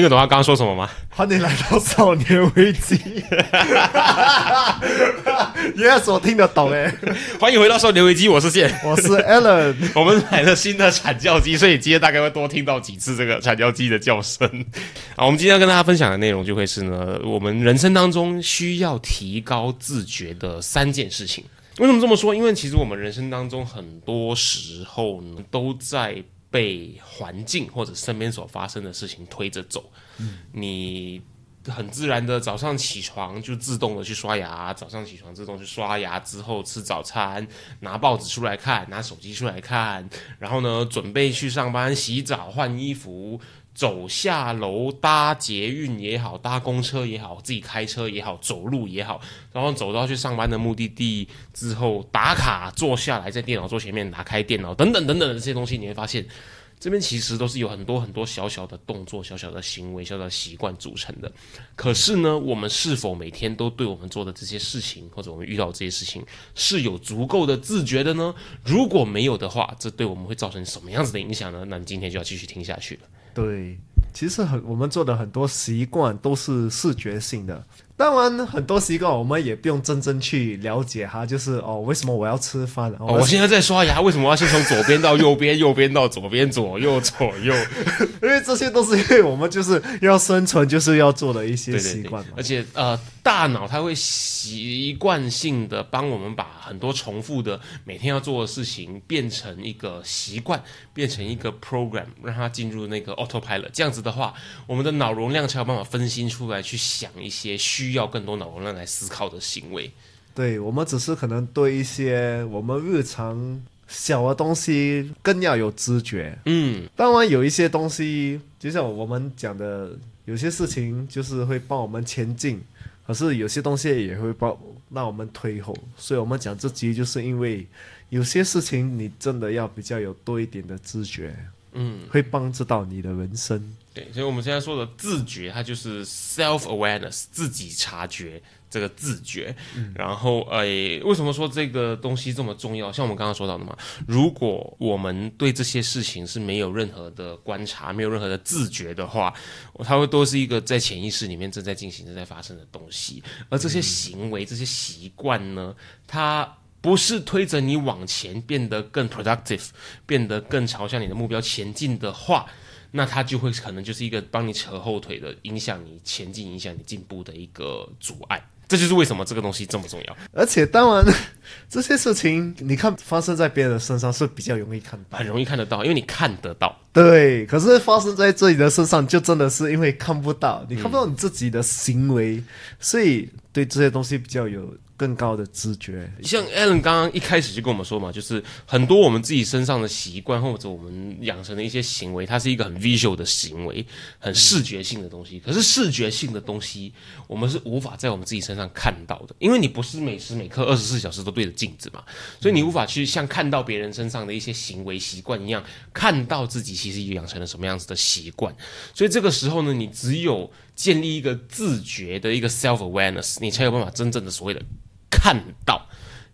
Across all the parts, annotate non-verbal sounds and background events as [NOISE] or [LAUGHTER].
听得懂他刚刚说什么吗？欢迎来到少年危机。[LAUGHS] Yes，我听得懂诶。欢迎回到少年危机，我是谢，我是 Alan。[LAUGHS] 我们买了新的惨叫机，所以今天大概会多听到几次这个惨叫机的叫声。啊，我们今天要跟大家分享的内容就会是呢，我们人生当中需要提高自觉的三件事情。为什么这么说？因为其实我们人生当中很多时候呢，都在。被环境或者身边所发生的事情推着走，你很自然的早上起床就自动的去刷牙，早上起床自动去刷牙之后吃早餐，拿报纸出来看，拿手机出来看，然后呢准备去上班，洗澡换衣服。走下楼搭捷运也好，搭公车也好，自己开车也好，走路也好，然后走到去上班的目的地之后打卡，坐下来在电脑桌前面打开电脑，等等等等的这些东西，你会发现，这边其实都是有很多很多小小的动作、小小的行为、小小的习惯组成的。可是呢，我们是否每天都对我们做的这些事情，或者我们遇到这些事情是有足够的自觉的呢？如果没有的话，这对我们会造成什么样子的影响呢？那你今天就要继续听下去了。对，其实很我们做的很多习惯都是视觉性的。当然，很多习惯我们也不用真正去了解哈，就是哦，为什么我要吃饭？哦，我现在在刷牙，[LAUGHS] 为什么要先从左边到右边，右边到左边，左右左右？因为这些都是因为 [LAUGHS] 我们就是要生存，就是要做的一些习惯嘛。而且呃，大脑它会习惯性的帮我们把很多重复的每天要做的事情变成一个习惯，变成一个 program，让它进入那个 autopilot。这样子的话，我们的脑容量才有办法分心出来去想一些需。需要更多脑容量来思考的行为，对我们只是可能对一些我们日常小的东西更要有知觉。嗯，当然有一些东西，就像我们讲的，有些事情就是会帮我们前进，可是有些东西也会帮让我们退后。所以我们讲这集，就是因为有些事情你真的要比较有多一点的知觉，嗯，会帮助到你的人生。对，所以我们现在说的自觉，它就是 self awareness，自己察觉这个自觉。然后，呃，为什么说这个东西这么重要？像我们刚刚说到的嘛，如果我们对这些事情是没有任何的观察，没有任何的自觉的话，它会都是一个在潜意识里面正在进行、正在发生的东西。而这些行为、这些习惯呢，它不是推着你往前变得更 productive，变得更朝向你的目标前进的话。那它就会可能就是一个帮你扯后腿的，影响你前进、影响你进步的一个阻碍。这就是为什么这个东西这么重要。而且，当然这些事情，你看发生在别人的身上是比较容易看到，很容易看得到，因为你看得到。对，可是发生在自己的身上，就真的是因为看不到，你看不到你自己的行为，所以对这些东西比较有。更高的知觉，像 Alan 刚刚一开始就跟我们说嘛，就是很多我们自己身上的习惯或者我们养成的一些行为，它是一个很 visual 的行为，很视觉性的东西。可是视觉性的东西，我们是无法在我们自己身上看到的，因为你不是每时每刻二十四小时都对着镜子嘛，所以你无法去像看到别人身上的一些行为习惯一样，看到自己其实养成了什么样子的习惯。所以这个时候呢，你只有建立一个自觉的一个 self awareness，你才有办法真正的所谓的。看到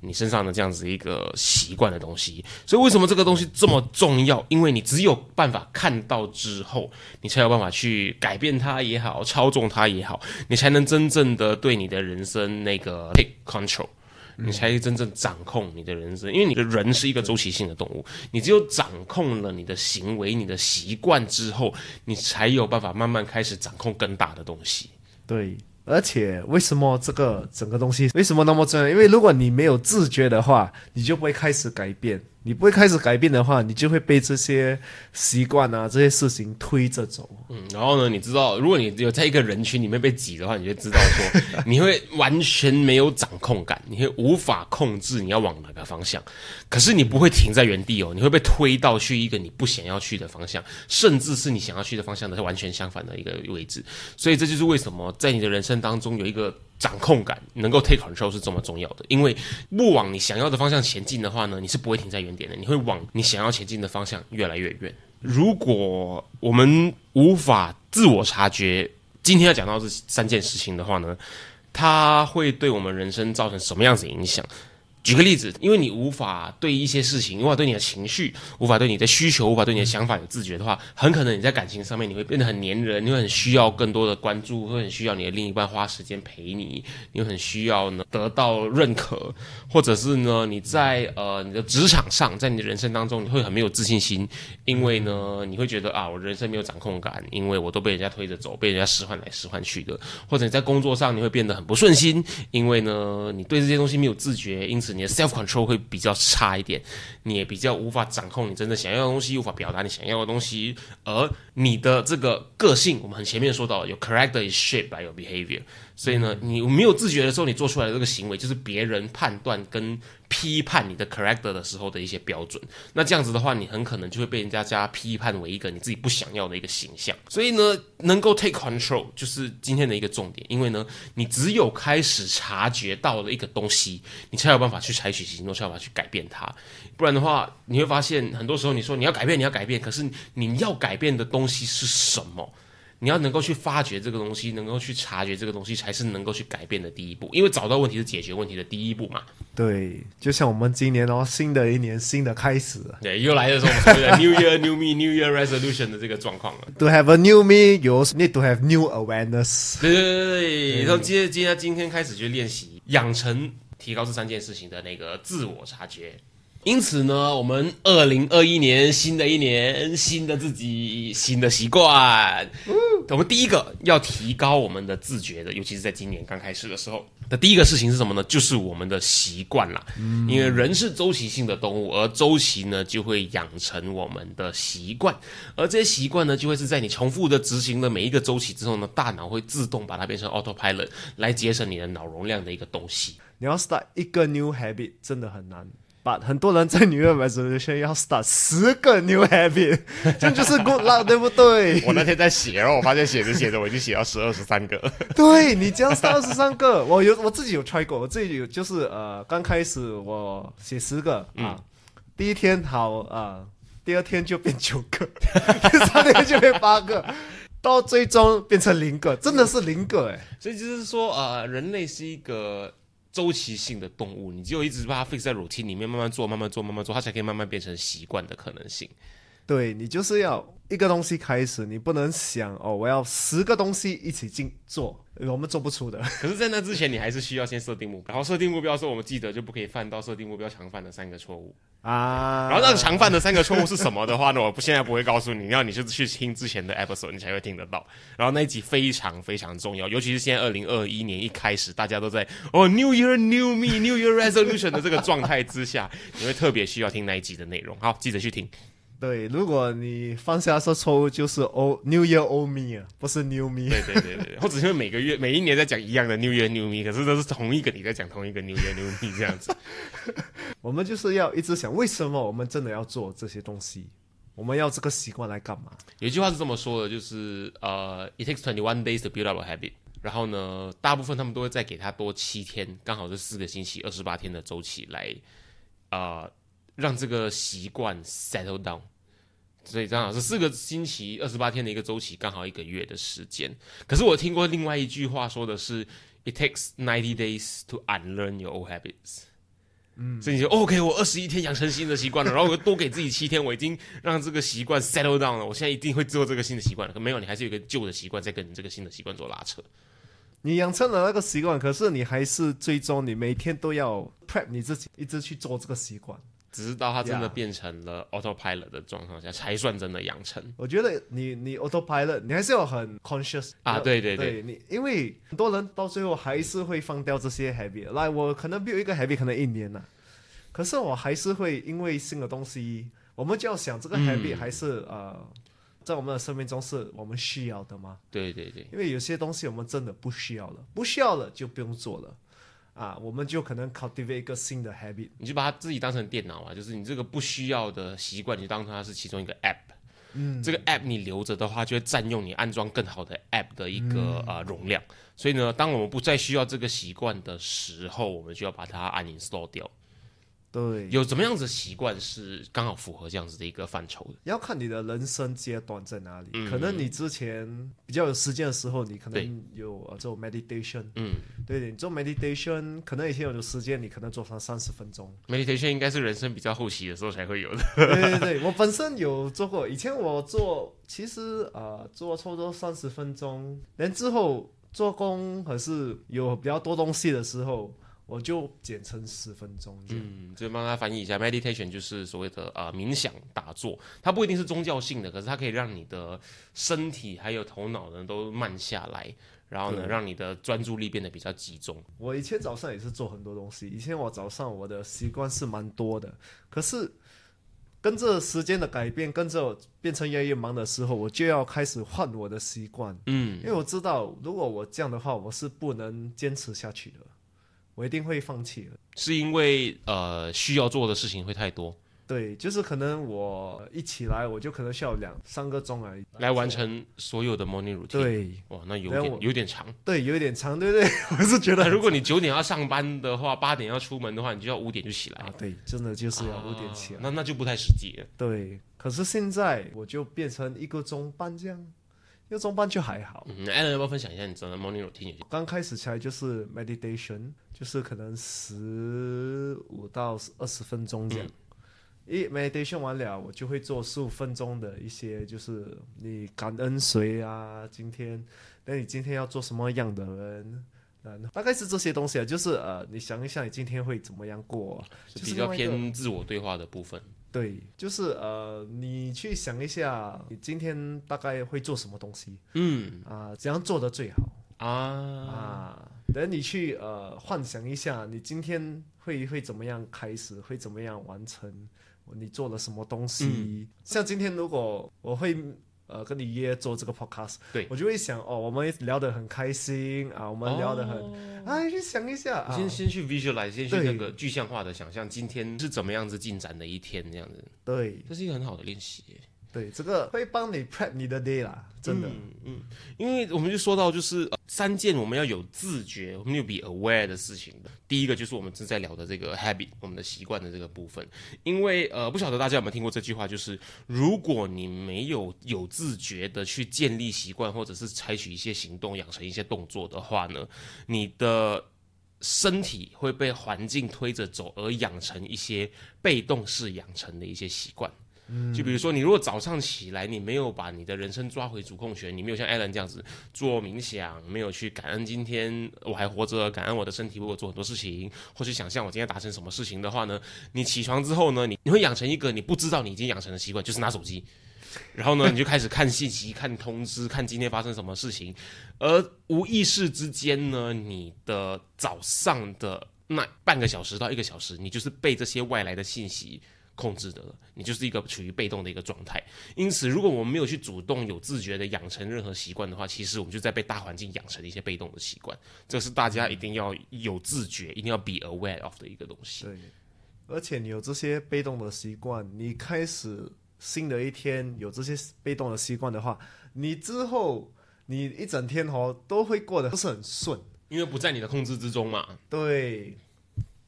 你身上的这样子一个习惯的东西，所以为什么这个东西这么重要？因为你只有办法看到之后，你才有办法去改变它也好，操纵它也好，你才能真正的对你的人生那个 take control，你才真正掌控你的人生。因为你的人是一个周期性的动物，你只有掌控了你的行为、你的习惯之后，你才有办法慢慢开始掌控更大的东西。对。而且，为什么这个整个东西为什么那么重要？因为如果你没有自觉的话，你就不会开始改变，你不会开始改变的话，你就会被这些习惯啊、这些事情推着走。嗯，然后呢，你知道，如果你有在一个人群里面被挤的话，你就知道说，你会完全没有掌控感，你会无法控制你要往哪个方向。可是你不会停在原地哦，你会被推到去一个你不想要去的方向，甚至是你想要去的方向的完全相反的一个位置。所以这就是为什么在你的人生当中有一个。掌控感能够 take control 是这么重要的，因为不往你想要的方向前进的话呢，你是不会停在原点的，你会往你想要前进的方向越来越远。如果我们无法自我察觉，今天要讲到这三件事情的话呢，它会对我们人生造成什么样子影响？举个例子，因为你无法对一些事情，无法对你的情绪，无法对你的需求，无法对你的想法有自觉的话，很可能你在感情上面你会变得很黏人，你会很需要更多的关注，会很需要你的另一半花时间陪你，你会很需要呢得到认可，或者是呢你在呃你的职场上，在你的人生当中你会很没有自信心，因为呢你会觉得啊我人生没有掌控感，因为我都被人家推着走，被人家使唤来使唤去的，或者你在工作上你会变得很不顺心，因为呢你对这些东西没有自觉，因此。你的 self control 会比较差一点，你也比较无法掌控你真的想要的东西，无法表达你想要的东西，而你的这个个性，我们很前面说到，有 character is shaped by your behavior。所以呢，你没有自觉的时候，你做出来的这个行为，就是别人判断跟批判你的 character 的时候的一些标准。那这样子的话，你很可能就会被人家加批判为一个你自己不想要的一个形象。所以呢，能够 take control 就是今天的一个重点。因为呢，你只有开始察觉到了一个东西，你才有办法去采取行动，才有办法去改变它。不然的话，你会发现很多时候你说你要改变，你要改变，可是你要改变的东西是什么？你要能够去发掘这个东西，能够去察觉这个东西，才是能够去改变的第一步。因为找到问题是解决问题的第一步嘛。对，就像我们今年哦，新的一年，新的开始。对，又来的时候，我 New Year New Me New Year Resolution 的这个状况了。[LAUGHS] To have a new me, you need to have new awareness。对对对对，然后接接下今天开始去练习养成提高这三件事情的那个自我察觉。因此呢，我们二零二一年新的一年，新的自己，新的习惯。我们第一个要提高我们的自觉的，尤其是在今年刚开始的时候的第一个事情是什么呢？就是我们的习惯啦。因为人是周期性的动物，而周期呢就会养成我们的习惯，而这些习惯呢就会是在你重复的执行了每一个周期之后呢，大脑会自动把它变成 autopilot 来节省你的脑容量的一个东西。你要 start 一个 new habit 真的很难。很多人在 New Year Resolution 要 start 十个 new habit，[LAUGHS] 这就是 good luck，对不对？我那天在写，然后我发现写着写着，我已经写到十二十三个。对你这样二十三个，我有我自己有 try 过，我自己有就是呃，刚开始我写十个啊，第一天好啊，第二天就变九个，[LAUGHS] 第三天就变八个，到最终变成零个，真的是零个哎。所以就是说呃，人类是一个。周期性的动物，你只有一直把它 fix 在 routine 里面，慢慢做，慢慢做，慢慢做，它才可以慢慢变成习惯的可能性。对你就是要一个东西开始，你不能想哦，我要十个东西一起进做，我们做不出的。[LAUGHS] 可是，在那之前，你还是需要先设定目标。然后设定目标的时候，我们记得就不可以犯到设定目标常犯的三个错误。啊，然后那个常犯的三个错误是什么的话呢？我不现在不会告诉你，要你就去听之前的 episode，你才会听得到。然后那一集非常非常重要，尤其是现在二零二一年一开始，大家都在哦 New Year New Me New Year Resolution 的这个状态之下，你会特别需要听那一集的内容。好，记得去听。对，如果你放下说错误，就是 O New Year Old Me 啊，不是 New Me。对对对对，或者是每个月每一年在讲一样的 New Year New Me，可是都是同一个你在讲同一个 New Year New Me 这样子。[LAUGHS] 我们就是要一直想，为什么我们真的要做这些东西？我们要这个习惯来干嘛？有一句话是这么说的，就是呃，It takes twenty one days to build up a habit。然后呢，大部分他们都会再给他多七天，刚好是四个星期，二十八天的周期来啊。让这个习惯 settle down，所以张老师四个星期二十八天的一个周期，刚好一个月的时间。可是我听过另外一句话说的是，it takes ninety days to unlearn your old habits。嗯，所以你就 OK，我二十一天养成新的习惯了，然后我多给自己七天，我已经让这个习惯 settle down 了，我现在一定会做这个新的习惯了。可没有，你还是有一个旧的习惯在跟你这个新的习惯做拉扯。你养成了那个习惯，可是你还是最终你每天都要 prep 你自己，一直去做这个习惯。只是到它真的变成了 autopilot 的状况下，才算真的养成。我觉得你你 autopilot，你还是要很 conscious 啊，对对对，你因为很多人到最后还是会放掉这些 habit。来，我可能有一个 habit，可能一年呐，可是我还是会因为新的东西，我们就要想这个 habit 还是、呃，在我们的生命中是我们需要的吗？对对对，因为有些东西我们真的不需要了，不需要了就不用做了，啊，我们就可能 cultivate 一个新的 habit。你就把它自己当成电脑啊，就是你这个不需要的习惯，你就当成它是其中一个 app。嗯，这个 app 你留着的话，就会占用你安装更好的 app 的一个、呃容量。所以呢，当我们不再需要这个习惯的时候，我们就要把它 uninstall 掉。对，有怎么样子的习惯是刚好符合这样子的一个范畴的？要看你的人生阶段在哪里。可能你之前比较有时间的时候，你可能有呃做 meditation，嗯对你做 meditation，可能以前有的时间你可能做上三十分钟。，meditation 应该是人生比较后期的时候才会有的。对对对，我本身有做过，以前我做，其实呃做差不多三十分钟，然之后做工还是有比较多东西的时候，我就简称十分钟这样。嗯，就帮他翻译一下，meditation 就是所谓的呃冥想打坐，它不一定是宗教性的，可是它可以让你的身体还有头脑呢都慢下来，然后呢让你的专注力变得比较集中。我以前早上也是做很多东西，以前我早上我的习惯是蛮多的，可是跟着时间的改变，跟着变成越来越忙的时候，我就要开始换我的习惯。嗯，因为我知道，如果我这样的话，我是不能坚持下去的，我一定会放弃了。是因为呃需要做的事情会太多，对，就是可能我一起来，我就可能需要两三个钟而已来完。成所有的 morning routine。，对哇，那有点有点长。对，有点长，对不对？[LAUGHS] 我是觉得如果你九点要上班的话，八点要出门的话，你就要五点就起来啊，对，真的就是要五点起来。啊那那就不太实际了。对，可是现在我就变成一个钟半这样，一个钟半就还好。嗯，Alan 要不要分享一下你的 morning routine？刚开始起来就是 meditation，就是可能十五到二十分钟这样。一 meditation 完了，我就会做十五分钟的一些，就是你感恩谁啊？今天，那你今天要做什么样的人？大概是这些东西啊，就是呃，你想一想，你今天会怎么样过？是比较偏自我对话的部分。对，就是呃，你去想一下，你今天大概会做什么东西嗯啊、怎样做的最好？啊，啊，等你去呃幻想一下，你今天会会怎么样开始，会怎么样完成，你做了什么东西？嗯像今天如果我会呃跟你约做这个 podcast，对。我就会想哦，我们聊得很开心啊，我们聊得很，哦。啊，你去想一下啊，先先去 visualize，先去那个具象化的想象，今天是怎么样子进展的一天，这样子，对。这是一个很好的练习耶。对，这个会帮你 prep 你的 day 啦，真的。嗯，因为我们就说到就是、三件我们要有自觉，我们有 be aware 的事情。第一个就是我们正在聊的这个 habit，我们的习惯的这个部分。因为呃，不晓得大家有没有听过这句话，就是如果你没有有自觉的去建立习惯，或者是采取一些行动、养成一些动作的话呢，你的身体会被环境推着走，而养成一些被动式养成的一些习惯。就比如说，你如果早上起来，你没有把你的人生抓回主控权，你没有像艾伦这样子做冥想，没有去感恩今天我还活着，感恩我的身体为我做很多事情，或是想象我今天达成什么事情的话呢，你起床之后呢，你你会养成一个你不知道你已经养成的习惯，就是拿手机。然后呢，你就开始看信息、看通知、看今天发生什么事情，而无意识之间呢，你的早上的那半个小时到一个小时，你就是被这些外来的信息控制的了，你就是一个处于被动的一个状态。因此，如果我们没有去主动、有自觉的养成任何习惯的话，其实我们就在被大环境养成一些被动的习惯。这是大家一定要有自觉、一定要 be aware of 的一个东西。对，而且你有这些被动的习惯，你开始新的一天有这些被动的习惯的话，你之后你一整天哦都会过得不是很顺。因为不在你的控制之中嘛。对，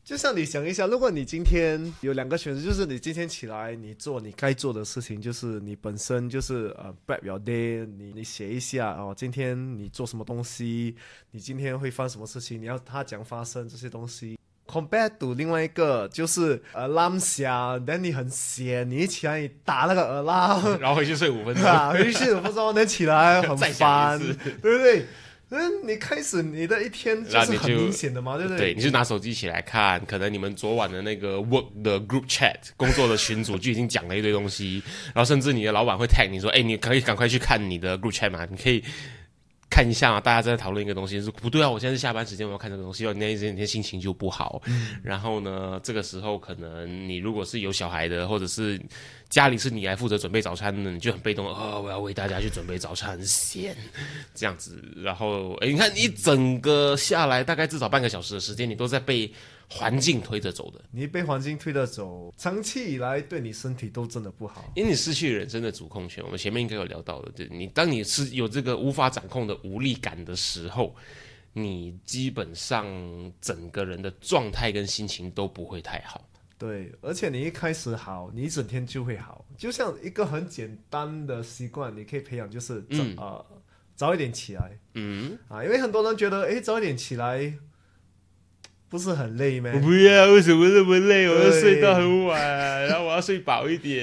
就像你想一下，如果你今天有两个选择，就是你今天起来，你做你该做的事情，就是你本身就是呃 prep your day，你你写一下哦，今天你做什么东西，你今天会发生什么事情，你要它讲发生这些东西。Compared to 另外一个就是呃 alarm 响，但你很闲，你一起来你打那个 alarm，[LAUGHS] 然后回去睡五分钟。[LAUGHS] 啊，回去睡五分钟能起来，[LAUGHS] 很烦，对不对？嗯，你开始你的一天就是很明显的嘛，对不对，你就拿手机起来看，可能你们昨晚的那个 work 的 group chat 工作的群组就已经讲了一堆东西，然后甚至你的老板会 tag 你说，哎，你可以赶快去看你的 group chat 嘛，你可以看一下嘛，大家在讨论一个东西是不对啊，我现在是下班时间，我要看这个东西，那一整天心情就不好。然后呢，这个时候可能你如果是有小孩的，或者是家里是你来负责准备早餐的，你就很被动哦，我要为大家去准备早餐，闲这样子。然后哎，你看一整个下来，大概至少半个小时的时间，你都在被环境推着走的。你被环境推着走，长期以来对你身体都真的不好。因为你失去人生的主控权，我们前面应该有聊到的，对你当你是有这个无法掌控的无力感的时候，你基本上整个人的状态跟心情都不会太好。对，而且你一开始好，你一整天就会好。就像一个很简单的习惯，你可以培养，就是早啊早一点起来。嗯啊，因为很多人觉得，哎，早一点起来。不是很累吗？我不要，为什么那么累？我要睡到很晚，然后我要睡饱一点。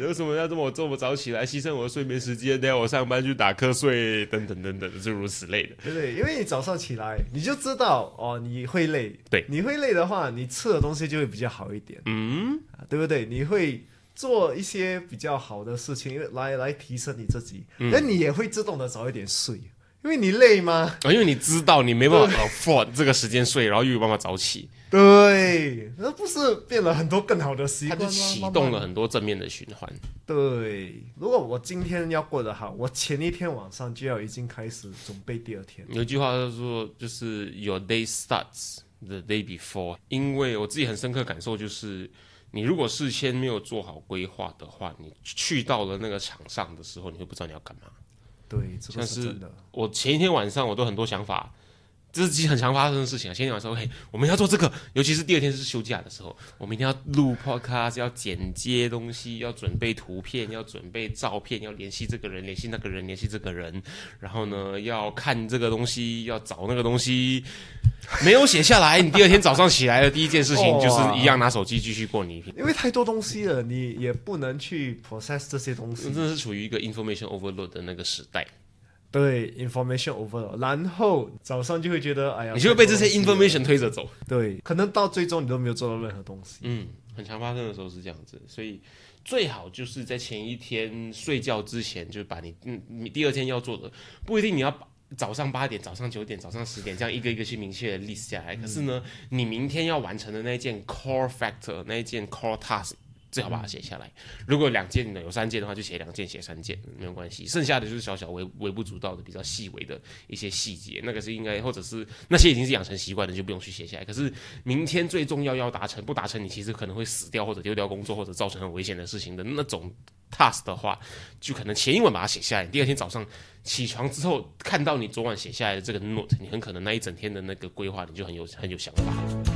为什么要这么这么早起来，牺牲我的睡眠时间？等下我上班去打瞌睡，等等等等，诸如此类的。对对，因为你早上起来，你就知道哦，你会累。对，你会累的话，你吃的东西就会比较好一点。嗯，对不对？你会做一些比较好的事情，来来提升你自己。那你也会自动的早一点睡。因为你累吗？啊，因为你知道你没办法 afford 这个时间睡，然后又有办法早起。对，那不是变了很多更好的习惯吗？启动了很多正面的循环。对，如果我今天要过得好，我前一天晚上就要已经开始准备第二天。有句话叫做，就是 Your day starts the day before。因为我自己很深刻感受就是，你如果事先没有做好规划的话，你去到了那个场上的时候，你会不知道你要干嘛。对，这个是真的。我前一天晚上我都很多想法，这是其实很常发生的事情啊。前一天晚上，OK，我们要做这个，尤其是第二天是休假的时候，我明天要录 Podcast，要剪接东西，要准备图片，要准备照片，要联系这个人，联系那个人，联系这个人，然后呢，要看这个东西，要找那个东西。没有写下来，你第二天早上起来的第一件事情就是一样拿手机继续过你一因为太多东西了，你也不能去 process 这些东西。真的是处于一个 information overload 的那个时代。对，information overload，然后早上就会觉得，哎呀，你就会被这些 information 推着走。对，可能到最终你都没有做到任何东西。嗯，很常发生的时候是这样子，所以最好就是在前一天睡觉之前，就把你嗯你第二天要做的，不一定你要把。早上八点、早上九点、早上十点，这样一个一个去明确的 list 下来。可是呢，你明天要完成的那一件 core factor，那一件 core task。最好把它写下来。如果两件呢，有三件的话，就写两件，写三件没有关系。剩下的就是小小微微不足道的、比较细微的一些细节，那个是应该，或者是那些已经是养成习惯的，就不用去写下来。可是明天最重要要达成，不达成你其实可能会死掉，或者丢掉工作，或者造成很危险的事情的那种 task 的话，就可能前一晚把它写下来，第二天早上起床之后看到你昨晚写下来的这个 note，你很可能那一整天的那个规划你就很有很有想法。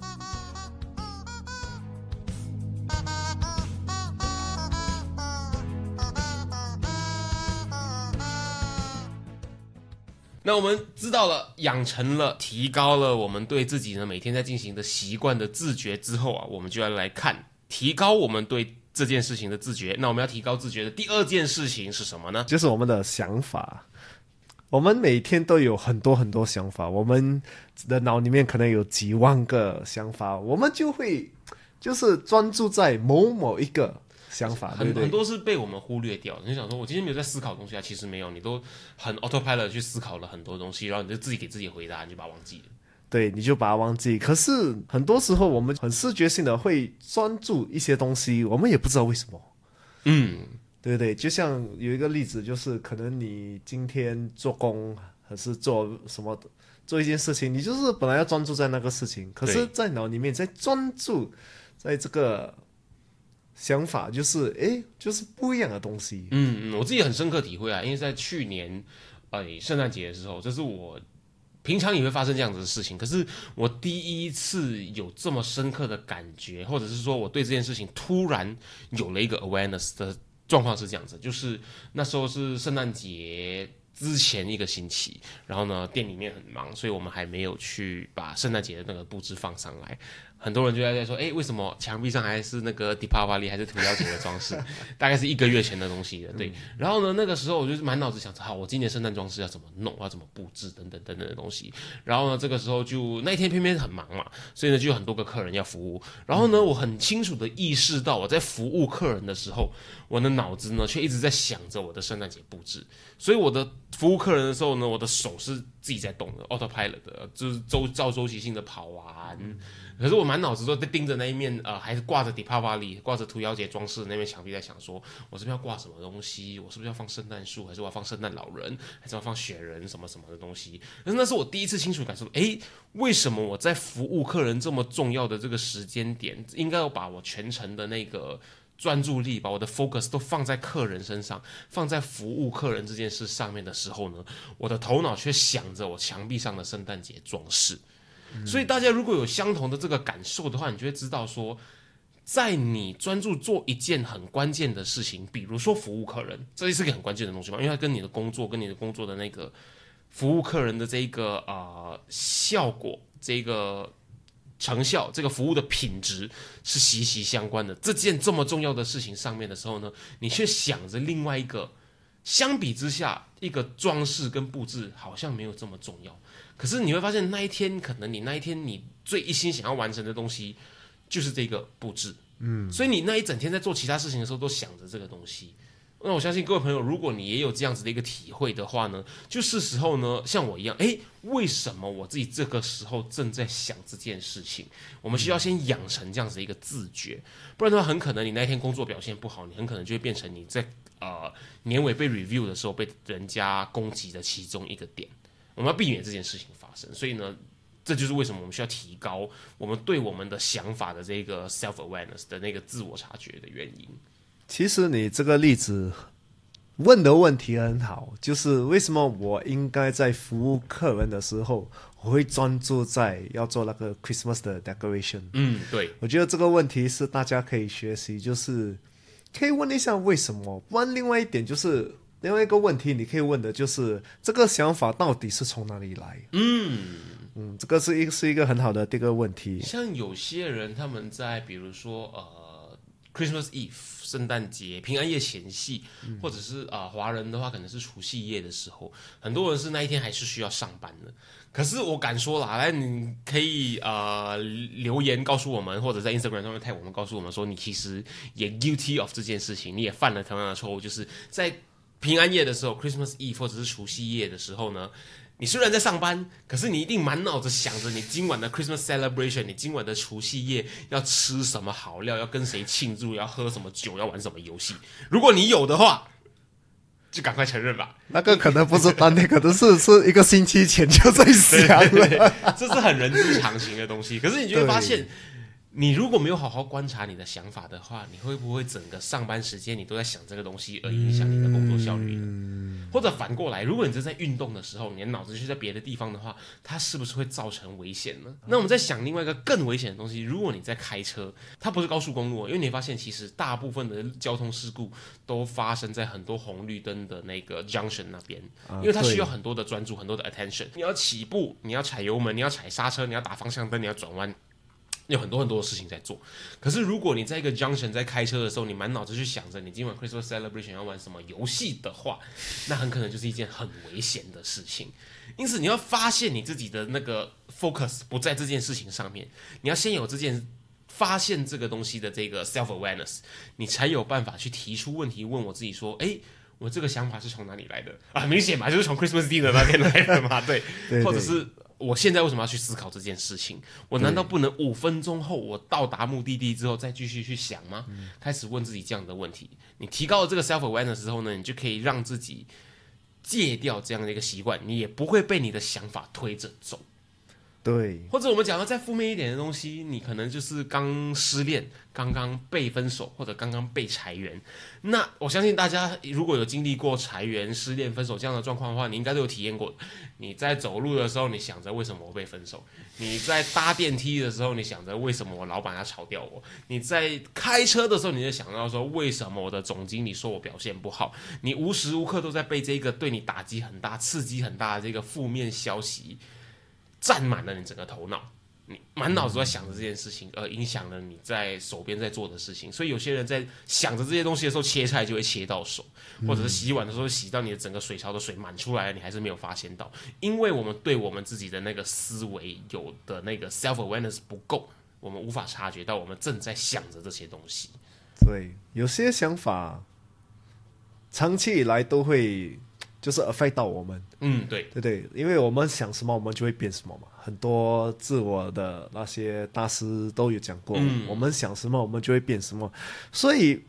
那我们知道了，养成了，提高了我们对自己呢每天在进行的习惯的自觉之后啊，我们就要来看提高我们对这件事情的自觉。那我们要提高自觉的第二件事情是什么呢？就是我们的想法。我们每天都有很多很多想法，我们的脑里面可能有几万个想法，我们就会就是专注在某某一个。想法很很多是被我们忽略掉。你想说，我今天没有在思考东西啊？其实没有，你都很 autopilot 去思考了很多东西，然后你就自己给自己回答，你就把它忘记了。对，你就把它忘记。可是很多时候，我们很视觉性的会专注一些东西，我们也不知道为什么。嗯，对对，就像有一个例子，就是可能你今天做工还是做什么做一件事情，你就是本来要专注在那个事情，可是在脑里面在专注在这个。想法就是，哎，就是不一样的东西。嗯嗯，我自己很深刻体会啊，因为在去年，哎，圣诞节的时候，这是我平常也会发生这样子的事情，可是我第一次有这么深刻的感觉，或者是说我对这件事情突然有了一个 awareness 的状况是这样子，就是那时候是圣诞节之前一个星期，然后呢，店里面很忙，所以我们还没有去把圣诞节的那个布置放上来。很多人就在在说，哎，为什么墙壁上还是那个 Deepavali 还是涂鸦节的装饰？[LAUGHS] 大概是一个月前的东西了。对，然后呢，那个时候我就满脑子想着，好，我今年圣诞装饰要怎么弄，要怎么布置，等等等等的东西。然后呢，这个时候就那一天偏偏很忙嘛，所以呢，就有很多个客人要服务。然后呢，我很清楚的意识到，我在服务客人的时候，我的脑子呢却一直在想着我的圣诞节布置。所以我的服务客人的时候呢，我的手是自己在动的，autopilot 的，就是周照周期性的跑完。可是我满脑子都在盯着那一面，呃，还是挂着 Deepavali 挂着屠妖节装饰那面墙壁，在想说，我是不是要挂什么东西？我是不是要放圣诞树？还是我要放圣诞老人？还是要放雪人？什么什么的东西？那那是我第一次清楚感受，诶，为什么我在服务客人这么重要的这个时间点，应该要把我全程的那个专注力，把我的 focus 都放在客人身上，放在服务客人这件事上面的时候呢？我的头脑却想着我墙壁上的圣诞节装饰。所以大家如果有相同的这个感受的话，你就会知道说，在你专注做一件很关键的事情，比如说服务客人，这也是个很关键的东西嘛，因为它跟你的工作、跟你的工作的那个服务客人的这一个啊效果、这个成效、这个服务的品质是息息相关的。这件这么重要的事情上面的时候呢，你却想着另外一个，相比之下，一个装饰跟布置好像没有这么重要。可是你会发现，那一天可能你那一天你最一心想要完成的东西，就是这个布置，嗯，所以你那一整天在做其他事情的时候，都想着这个东西。那我相信各位朋友，如果你也有这样子的一个体会的话呢，就是时候呢，像我一样，诶，为什么我自己这个时候正在想这件事情？我们需要先养成这样子的一个自觉，不然的话，很可能你那天工作表现不好，你很可能就会变成你在呃年尾被 review 的时候被人家攻击的其中一个点。我们要避免这件事情发生，所以呢，这就是为什么我们需要提高我们对我们的想法的这个 self awareness 的那个自我察觉的原因。其实你这个例子问的问题很好，就是为什么我应该在服务客人的时候，我会专注在要做那个 Christmas 的 decoration？嗯，对，我觉得这个问题是大家可以学习，就是可以问一下为什么。问另外一点就是。另外一个问题，你可以问的就是这个想法到底是从哪里来？嗯嗯，这个是一个是一个很好的第一个问题。像有些人他们在比如说呃，Christmas Eve 圣诞节、平安夜前夕，或者是啊华人的话可能是除夕夜的时候，很多人是那一天还是需要上班的。可是我敢说啦，来你可以呃留言告诉我们，或者在 Instagram 上面 tag 我们，告诉我们说你其实也 guilty of 这件事情，你也犯了同样的错误，就是在。平安夜的时候，Christmas Eve 或者是除夕夜的时候呢，你虽然在上班，可是你一定满脑子想着你今晚的 Christmas celebration，你今晚的除夕夜要吃什么好料，要跟谁庆祝，要喝什么酒，要玩什么游戏。如果你有的话，就赶快承认吧。那个可能不是当天，可能是是一个星期前就在想了，[LAUGHS] 这是很人之常情的东西。可是你就会发现。你如果没有好好观察你的想法的话，你会不会整个上班时间你都在想这个东西，而影响你的工作效率呢？或者反过来，如果你是在运动的时候，你的脑子就在别的地方的话，它是不是会造成危险呢？那我们在想另外一个更危险的东西，如果你在开车，它不是高速公路，因为你发现其实大部分的交通事故都发生在很多红绿灯的那个 junction 那边，因为它需要很多的专注，很多的 attention。你要起步，你要踩油门，你要踩刹车，你要打方向灯，你要转弯。有很多很多的事情在做，可是如果你在一个 junction 在开车的时候，你满脑子去想着你今晚 Christmas celebration 要玩什么游戏的话，那很可能就是一件很危险的事情。因此，你要发现你自己的那个 focus 不在这件事情上面，你要先有这件发现这个东西的这个 self awareness，你才有办法去提出问题，问我自己说：哎，我这个想法是从哪里来的？啊，明显嘛，就是从 Christmas dinner 那边来的嘛，对，或者是。我现在为什么要去思考这件事情？我难道不能五分钟后我到达目的地之后再继续去想吗？开始问自己这样的问题。你提高了这个 self awareness 之后呢，你就可以让自己戒掉这样的一个习惯，你也不会被你的想法推着走。对，或者我们讲的再负面一点的东西，你可能就是刚失恋、刚刚被分手，或者刚刚被裁员。那我相信大家如果有经历过裁员、失恋、分手这样的状况的话，你应该都有体验过。你在走路的时候，你想着为什么我被分手；你在搭电梯的时候，你想着为什么我老板要炒掉我；你在开车的时候，你就想到说为什么我的总经理说我表现不好。你无时无刻都在被这个对你打击很大、刺激很大的这个负面消息。占满了你整个头脑，你满脑子都在想着这件事情，而影响了你在手边在做的事情。所以有些人在想着这些东西的时候，切菜就会切到手，或者是洗碗的时候洗到你的整个水槽的水满出来了，你还是没有发现到，因为我们对我们自己的那个思维有的那个 self awareness 不够，我们无法察觉到我们正在想着这些东西。对，有些想法长期以来都会。就是 affect 到我们，嗯，对，对对，因为我们想什么，我们就会变什么嘛。很多自我的那些大师都有讲过，我们想什么，我们就会变什么。所以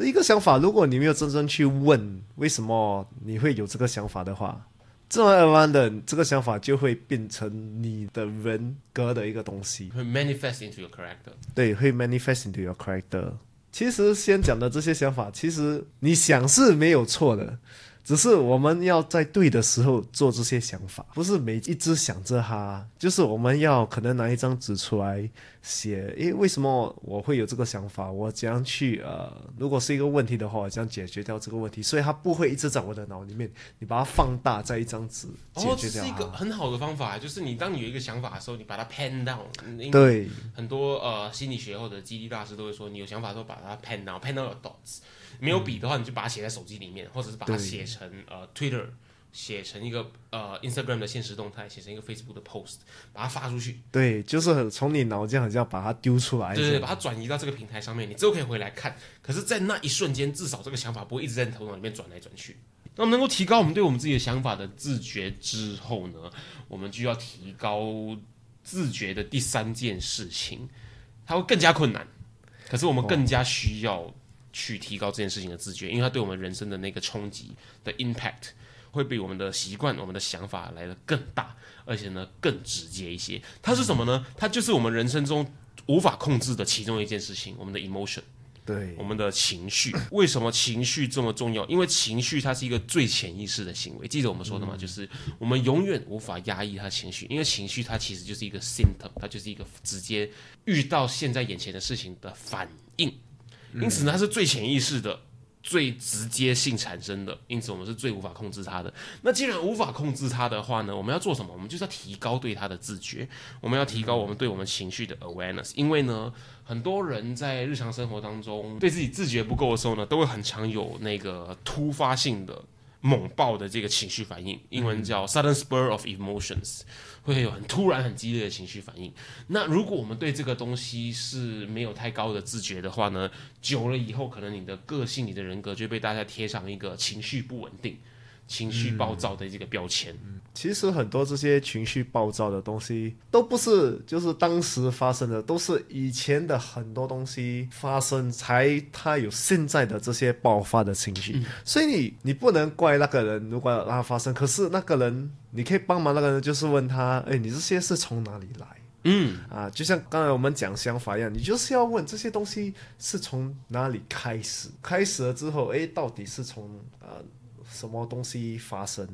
一个想法，如果你没有真正去问为什么你会有这个想法的话，自然而然的这个想法就会变成你的人格的一个东西，会 manifest into your character。对，会 manifest into your character。其实先讲的这些想法，其实你想是没有错的。只是我们要在对的时候做这些想法，不是每一只想着它。就是我们要可能拿一张纸出来写，诶，为什么我会有这个想法？我怎样去呃，如果是一个问题的话，我怎样解决掉这个问题？所以它不会一直在我的脑里面，你把它放大在一张纸解决掉。这是一个很好的方法，就是你当你有一个想法的时候，你把它 pen down。对，很多呃心理学或者激励大师都会说，你有想法的时候把它 pen down，pen down your thoughts。没有笔的话，你就把它写在手机里面，或者是把它写成呃 Twitter，写成一个呃 Instagram 的现实动态，写成一个 Facebook 的 post，把它发出去。对，就是从你脑这样这样把它丢出来。对对，把它转移到这个平台上面，你之后可以回来看。可是，在那一瞬间，至少这个想法不会一直在你头脑里面转来转去。那么能够提高我们对我们自己的想法的自觉之后呢，我们就要提高自觉的第三件事情，它会更加困难，可是我们更加需要。去提高这件事情的自觉，因为它对我们人生的那个冲击的 impact 会比我们的习惯、我们的想法来的更大，而且呢更直接一些。它是什么呢？它就是我们人生中无法控制的其中一件事情，我们的 emotion，对，我们的情绪。为什么情绪这么重要？因为情绪它是一个最潜意识的行为。记得我们说的吗？就是我们永远无法压抑它情绪，因为情绪它其实就是一个 symptom，它就是一个直接遇到现在眼前的事情的反应。因此呢，它是最潜意识的、最直接性产生的，因此我们是最无法控制它的。那既然无法控制它的话呢，我们要做什么？我们就是要提高对它的自觉，我们要提高我们对我们情绪的 awareness。因为呢，很多人在日常生活当中对自己自觉不够的时候呢，都会很常有那个突发性的猛爆的这个情绪反应，英文叫 sudden spur of emotions。会有很突然、很激烈的情绪反应。那如果我们对这个东西是没有太高的自觉的话呢？久了以后，可能你的个性、你的人格就被大家贴上一个情绪不稳定。情绪暴躁的这个标签，其实很多这些情绪暴躁的东西都不是就是当时发生的，都是以前的很多东西发生才他有现在的这些爆发的情绪。所以你你不能怪那个人，如果让他发生，可是那个人你可以帮忙，那个人就是问他，哎，你这些是从哪里来？嗯啊，就像刚才我们讲想法一样，你就是要问这些东西是从哪里开始，开始了之后，哎，到底是从啊。什么东西发生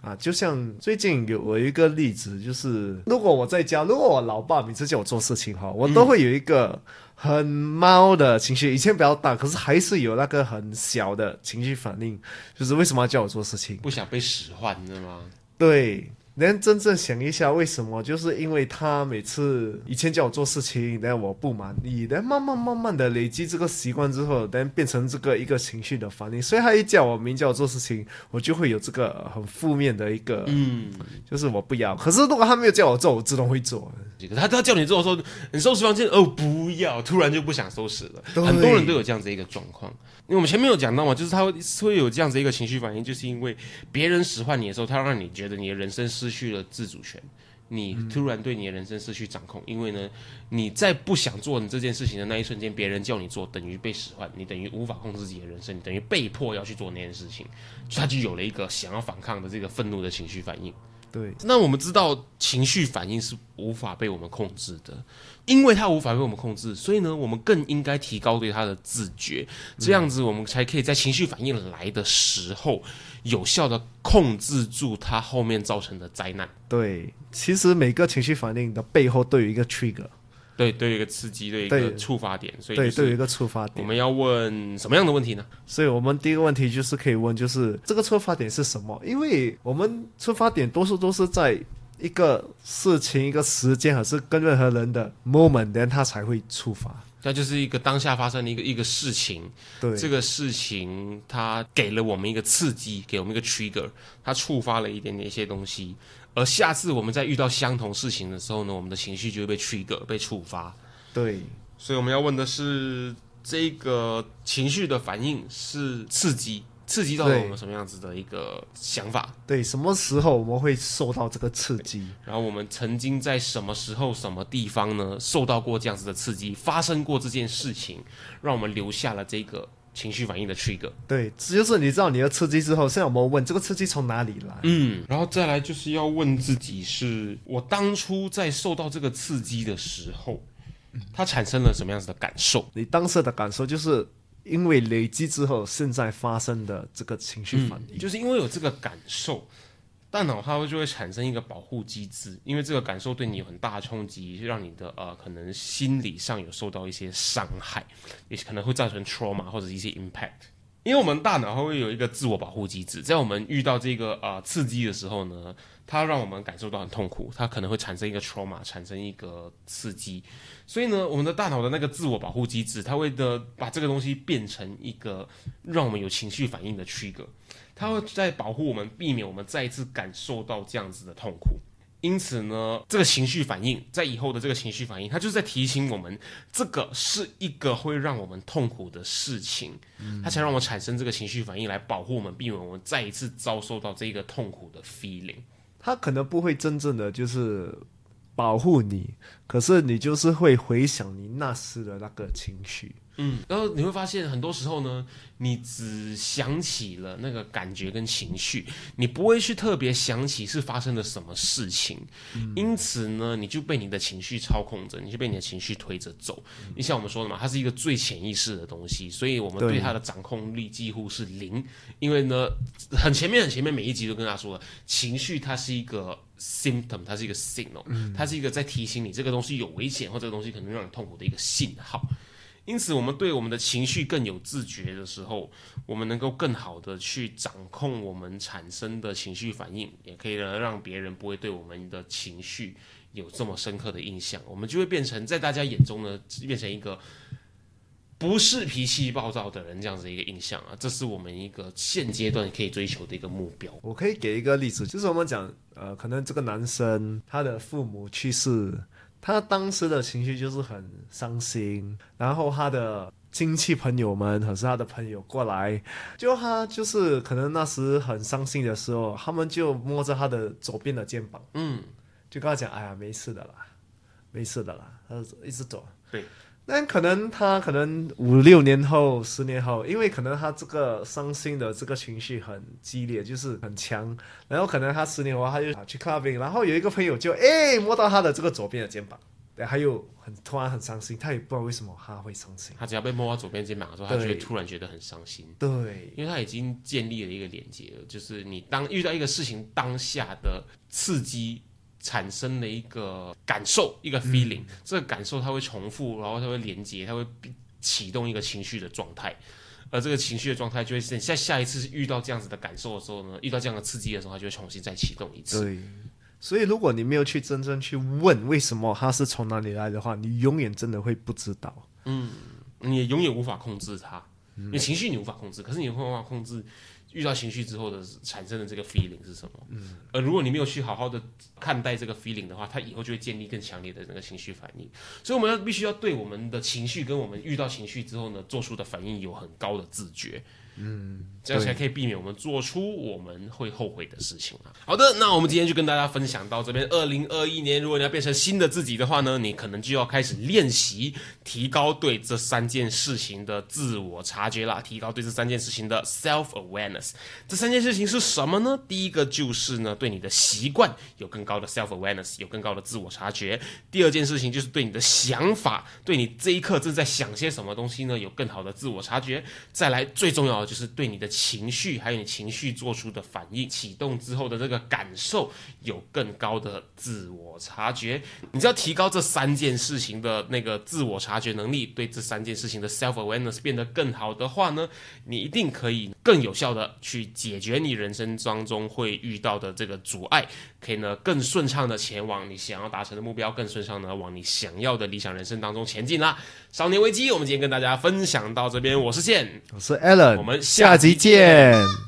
啊？就像最近有我一个例子，就是如果我在家，如果我老爸每次叫我做事情哈，我都会有一个很猫的情绪。以前比较大，可是还是有那个很小的情绪反应，就是为什么要叫我做事情？不想被使唤，知道吗？对。能真正想一下为什么？就是因为他每次以前叫我做事情，然后我不满意，然后慢慢慢慢的累积这个习惯之后，然后变成这个一个情绪的反应。所以他一叫我名叫我做事情，我就会有这个很负面的一个，嗯，就是我不要。可是如果他没有叫我做，我自动会做。他他叫你做的时候，你收拾房间哦，不要，突然就不想收拾了。很多人都有这样子一个状况。因为我们前面有讲到嘛，就是他会会有这样子一个情绪反应，就是因为别人使唤你的时候，他让你觉得你的人生失去了自主权，你突然对你的人生失去掌控。因为呢，你在不想做你这件事情的那一瞬间，别人叫你做，等于被使唤，你等于无法控制自己的人生，你等于被迫要去做那件事情，他就有了一个想要反抗的这个愤怒的情绪反应。对，那我们知道情绪反应是无法被我们控制的，因为它无法被我们控制，所以呢，我们更应该提高对它的自觉，这样子我们才可以在情绪反应来的时候，有效的控制住它后面造成的灾难。对，其实每个情绪反应的背后都有一个 trigger，对，都有一个刺激，对一个触发点，所以对，就是都有一个触发点。我们要问什么样的问题呢？所以我们第一个问题就是可以问，就是这个出发点是什么？因为我们出发点多数都是在一个事情、一个时间，还是跟任何人的 moment，then 它才会触发。那就是一个当下发生的一个一个事情，对，这个事情它给了我们一个刺激，给我们一个 trigger，它触发了一点点一些东西，而下次我们在遇到相同事情的时候呢，我们的情绪就会被 trigger 被触发。对，所以我们要问的是，这个情绪的反应是刺激，刺激到了我们什么样子的一个想法？对，什么时候我们会受到这个刺激？然后我们曾经在什么时候、什么地方呢，受到过这样子的刺激，发生过这件事情，让我们留下了这个情绪反应的 trigger。对，这就是你知道你的刺激之后，现在我们问这个刺激从哪里来？嗯，然后再来就是要问自己是，我当初在受到这个刺激的时候，它产生了什么样子的感受？你当时的感受就是因为累积之后，现在发生的这个情绪反应。就是因为有这个感受，大脑它会就会产生一个保护机制，因为这个感受对你有很大的冲击，让你的呃可能心理上有受到一些伤害，也可能会造成 trauma 或者一些 impact。因为我们大脑它会有一个自我保护机制，在我们遇到这个呃刺激的时候呢，它让我们感受到很痛苦，它可能会产生一个 trauma，产生一个刺激，所以呢，我们的大脑的那个自我保护机制，它会的把这个东西变成一个让我们有情绪反应的 trigger，它会在保护我们，避免我们再一次感受到这样子的痛苦。因此呢，这个情绪反应在以后的这个情绪反应，它就是在提醒我们，这个是一个会让我们痛苦的事情，它才让我们产生这个情绪反应来保护我们，避免我们再一次遭受到这个痛苦的 feeling。他可能不会真正的就是保护你，可是你就是会回想你那时的那个情绪。嗯，然后你会发现，很多时候呢，你只想起了那个感觉跟情绪，你不会去特别想起是发生了什么事情，因此呢，你就被你的情绪操控着，你就被你的情绪推着走。你像我们说的嘛，它是一个最潜意识的东西，所以我们对对它的掌控力几乎是零。因为呢，很前面很前面每一集都跟大家说了，情绪它是一个 symptom，它是一个 signal，、它是一个在提醒你这个东西有危险，或这个东西可能让你痛苦的一个信号。因此，我们对我们的情绪更有自觉的时候，我们能够更好的去掌控我们产生的情绪反应，也可以呢让别人不会对我们的情绪有这么深刻的印象。我们就会变成在大家眼中呢，变成一个不是脾气暴躁的人这样子一个印象啊。这是我们一个现阶段可以追求的一个目标。我可以给一个例子，就是我们讲，呃，可能这个男生他的父母去世，他当时的情绪就是很伤心，然后他的亲戚朋友们可是他的朋友过来，就他就是可能那时很伤心的时候，他们就摸着他的左边的肩膀，嗯，就跟他讲，哎呀，没事的啦，没事的啦，他就一直走。对。但可能他可能五六年后、十年后，因为可能他这个伤心的这个情绪很激烈，就是很强，然后可能他十年后他就去 clubbing，然后有一个朋友就哎摸到他的这个左边的肩膀，对，还有很突然很伤心，他也不知道为什么他会伤心，他只要被摸到左边肩膀的时候，他就会突然觉得很伤心。对。因为他已经建立了一个连接了，就是你当遇到一个事情当下的刺激产生了一个感受，一个 feeling，、这个感受它会重复，然后它会连接，它会启动一个情绪的状态，而这个情绪的状态就会是在下一次遇到这样子的感受的时候呢，遇到这样的刺激的时候，它就会重新再启动一次。对。所以，如果你没有去真正去问为什么它是从哪里来的话，你永远真的会不知道。嗯你也永远无法控制它，因为情绪你无法控制，可是你会办法控制遇到情绪之后的产生的这个 feeling 是什么。嗯，而如果你没有去好好的看待这个 feeling 的话，它以后就会建立更强烈的那个情绪反应。所以我们要必须要对我们的情绪跟我们遇到情绪之后呢做出的反应有很高的自觉。嗯，这样才可以避免我们做出我们会后悔的事情啊。好的，那我们今天就跟大家分享到这边。二零二一年，如果你要变成新的自己的话呢，你可能就要开始练习提高对这三件事情的自我察觉啦，提高对这三件事情的 self awareness。这三件事情是什么呢？第一个就是呢，对你的习惯有更高的 self awareness，有更高的自我察觉。第二件事情就是对你的想法，对你这一刻正在想些什么东西呢，有更好的自我察觉。再来，最重要的就是对你的情绪，还有你情绪做出的反应，启动之后的这个感受，有更高的自我察觉。你只要提高这三件事情的那个自我察觉能力，对这三件事情的 self awareness 变得更好的话呢，你一定可以更有效的去解决你人生当中会遇到的这个阻碍，可以呢更顺畅的前往你想要达成的目标，更顺畅的往你想要的理想人生当中前进啦。少年危机，我们今天跟大家分享到这边，我是宪。我是 Allen，我们下集见。